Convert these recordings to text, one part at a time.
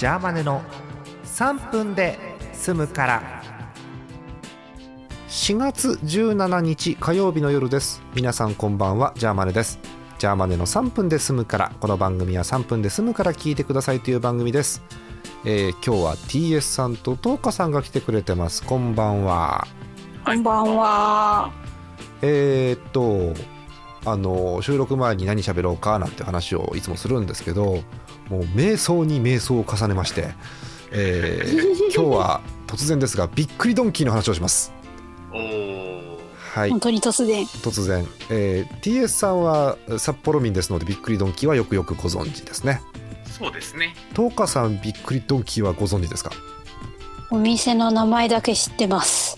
ジャーマネの3分で済むから。4月17日火曜日の夜です。皆さんこんばんは。ジャーマネです。ジャーマネの3分で済むから。この番組は3分で済むから聞いてくださいという番組です、えー今日は TS さんとトーカさんが来てくれてます。こんばんは。こんばんは。えーっとあの収録前に何喋ろうかなんて話をいつもするんですけどもう瞑想に瞑想を重ねまして、えー 今日は突然ですがびっくりドンキーの話をしますおお。はい本当に突然。突然、えー TS さんは札幌民ですのでびっくりドンキーはよくよくご存知ですねそうですね。東花さんびっくりドンキーはご存知ですか？お店の名前だけ知ってます。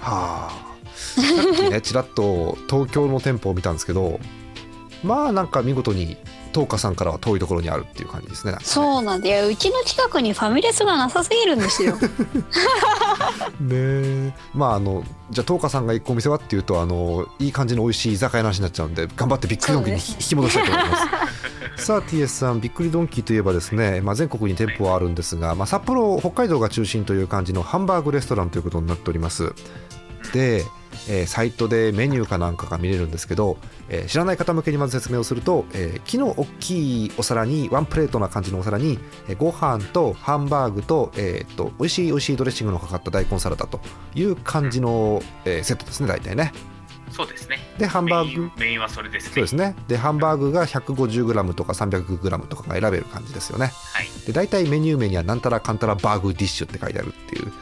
はあさっきねちらっと東京の店舗を見たんですけどまあなんか見事に東花さんからは遠いところにあるっていう感じですね。ねそうなんだ。よ。うちの近くにファミレスがなさすぎるんですよ。ねえ。まああのじゃあ東花さんが行くお店はっていうとあのいい感じの美味しい居酒屋の話になっちゃうんで頑張ってびっくりドンキーに引き戻したいと思います。さあ TS さんびっくりドンキーといえばですね、まあ、全国に店舗はあるんですが、まあ、札幌北海道が中心という感じのハンバーグレストランということになっておりますで、えーサイトでメニューかなんかが見れるんですけど、えー知らない方向けにまず説明をすると、えー木の大きいお皿にワンプレートな感じのお皿に、えーご飯とハンバーグと,、えー、と美味しい美味しいドレッシングのかかった大根サラダという感じの、えーセットですね大体ねそうですね。でハンバーグメインはそれですね。そうですねでハンバーグが 150g とか 300g とかが選べる感じですよねはい。で大体メニュー名にはなんたらかんたらバーグディッシュって書いてあるっていう、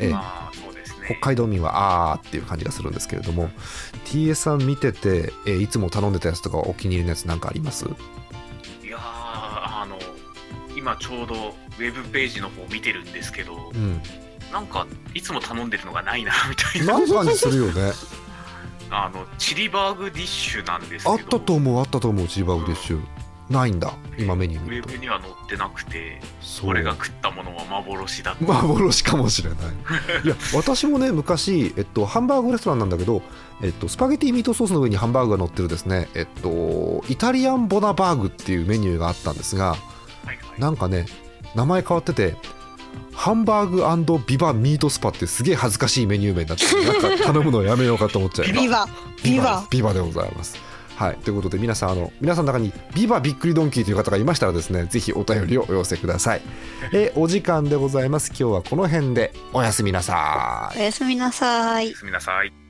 えーまあ。北海道民はあーっていう感じがするんですけれども TS さん見てて、えーいつも頼んでたやつとかお気に入りのやつなんかあります？いやーあの今ちょうどウェブページの方見てるんですけど、うんなんかいつも頼んでるのがないな みたいな。なんかにするよね あのチリバーグディッシュなんですけど。あったと思うあったと思うチーバーグディッシュないんだ今メニューウ見るとェブには載ってなくて、そう俺が食ったものは幻だった。幻かもしれない いや私もね昔、えっと、ハンバーグレストランなんだけど、えっと、スパゲティミートソースの上にハンバーグが乗ってるですね、えっと、イタリアンボナバーグっていうメニューがあったんですがはいはいなんかね名前変わっててハンバーグビバミートスパってすげえ恥ずかしいメニュー名になっててなんか頼むのやめようかと思っちゃいますビバ。ビバ。ビバでございます。はい、ということで皆さんあの皆さんの中にビバびっくりドンキーという方がいましたらですねぜひお便りをお寄せください。えーお時間でございます今日はこの辺でおやすみなさいお。やすみなさいおや。すみなさい。